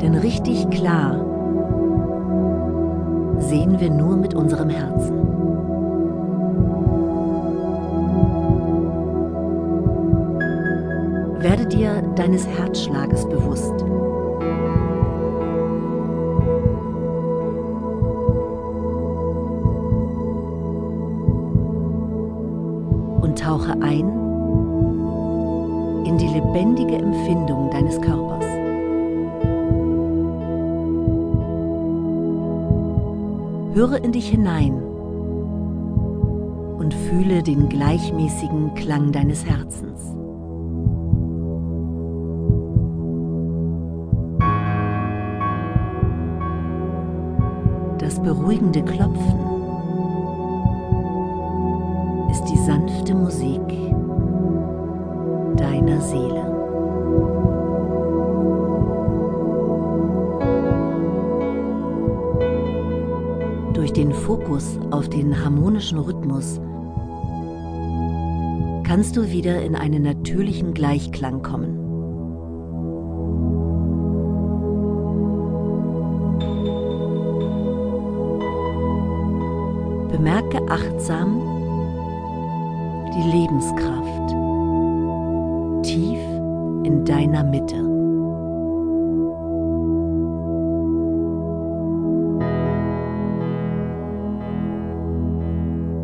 Denn richtig klar sehen wir nur mit unserem Herzen. Werde dir deines Herzschlages bewusst. Und tauche ein in die lebendige Empfindung deines Körpers. Höre in dich hinein und fühle den gleichmäßigen Klang deines Herzens. Das beruhigende Klopfen ist die sanfte Musik deiner Seele. Durch den Fokus auf den harmonischen Rhythmus kannst du wieder in einen natürlichen Gleichklang kommen. Bemerke achtsam die Lebenskraft tief in deiner Mitte.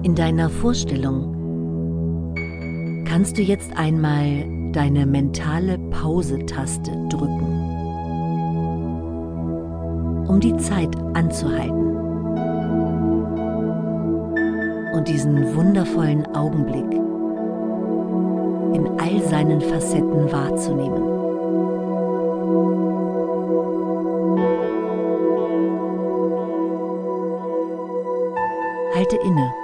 In deiner Vorstellung kannst du jetzt einmal deine mentale Pause-Taste drücken, um die Zeit anzuhalten und diesen wundervollen Augenblick in all seinen Facetten wahrzunehmen. Halte inne.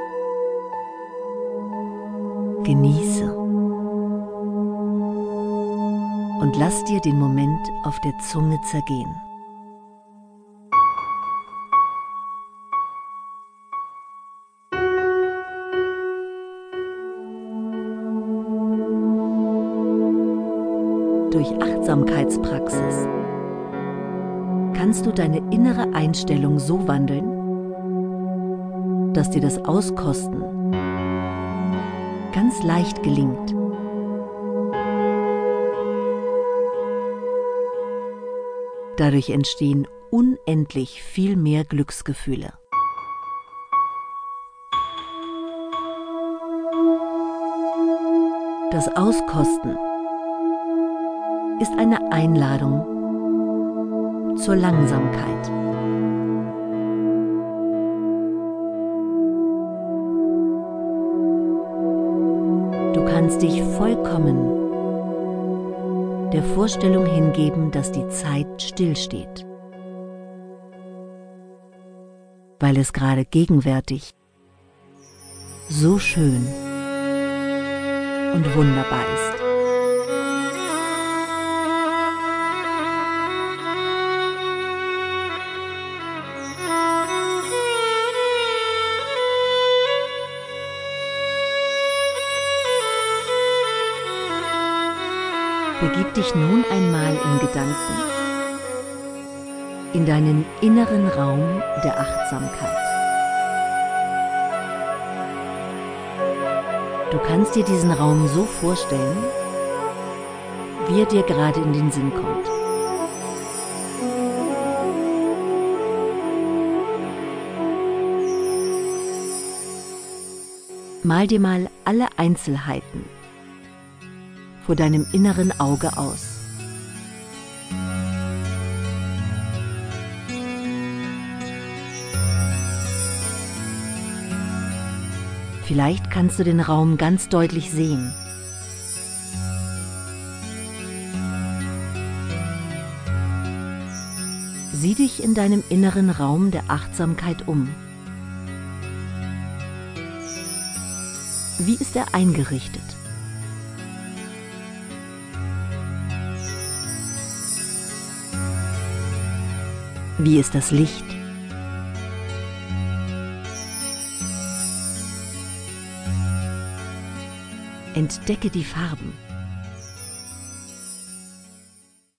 Genieße. Und lass dir den Moment auf der Zunge zergehen. Durch Achtsamkeitspraxis kannst du deine innere Einstellung so wandeln, dass dir das Auskosten ganz leicht gelingt. Dadurch entstehen unendlich viel mehr Glücksgefühle. Das Auskosten ist eine Einladung zur Langsamkeit. Du kannst dich vollkommen der Vorstellung hingeben, dass die Zeit stillsteht, weil es gerade gegenwärtig so schön und wunderbar ist. Begib dich nun einmal in Gedanken in deinen inneren Raum der Achtsamkeit. Du kannst dir diesen Raum so vorstellen, wie er dir gerade in den Sinn kommt. Mal dir mal alle Einzelheiten vor deinem inneren Auge aus. Vielleicht kannst du den Raum ganz deutlich sehen. Sieh dich in deinem inneren Raum der Achtsamkeit um. Wie ist er eingerichtet? Wie ist das Licht? Entdecke die Farben.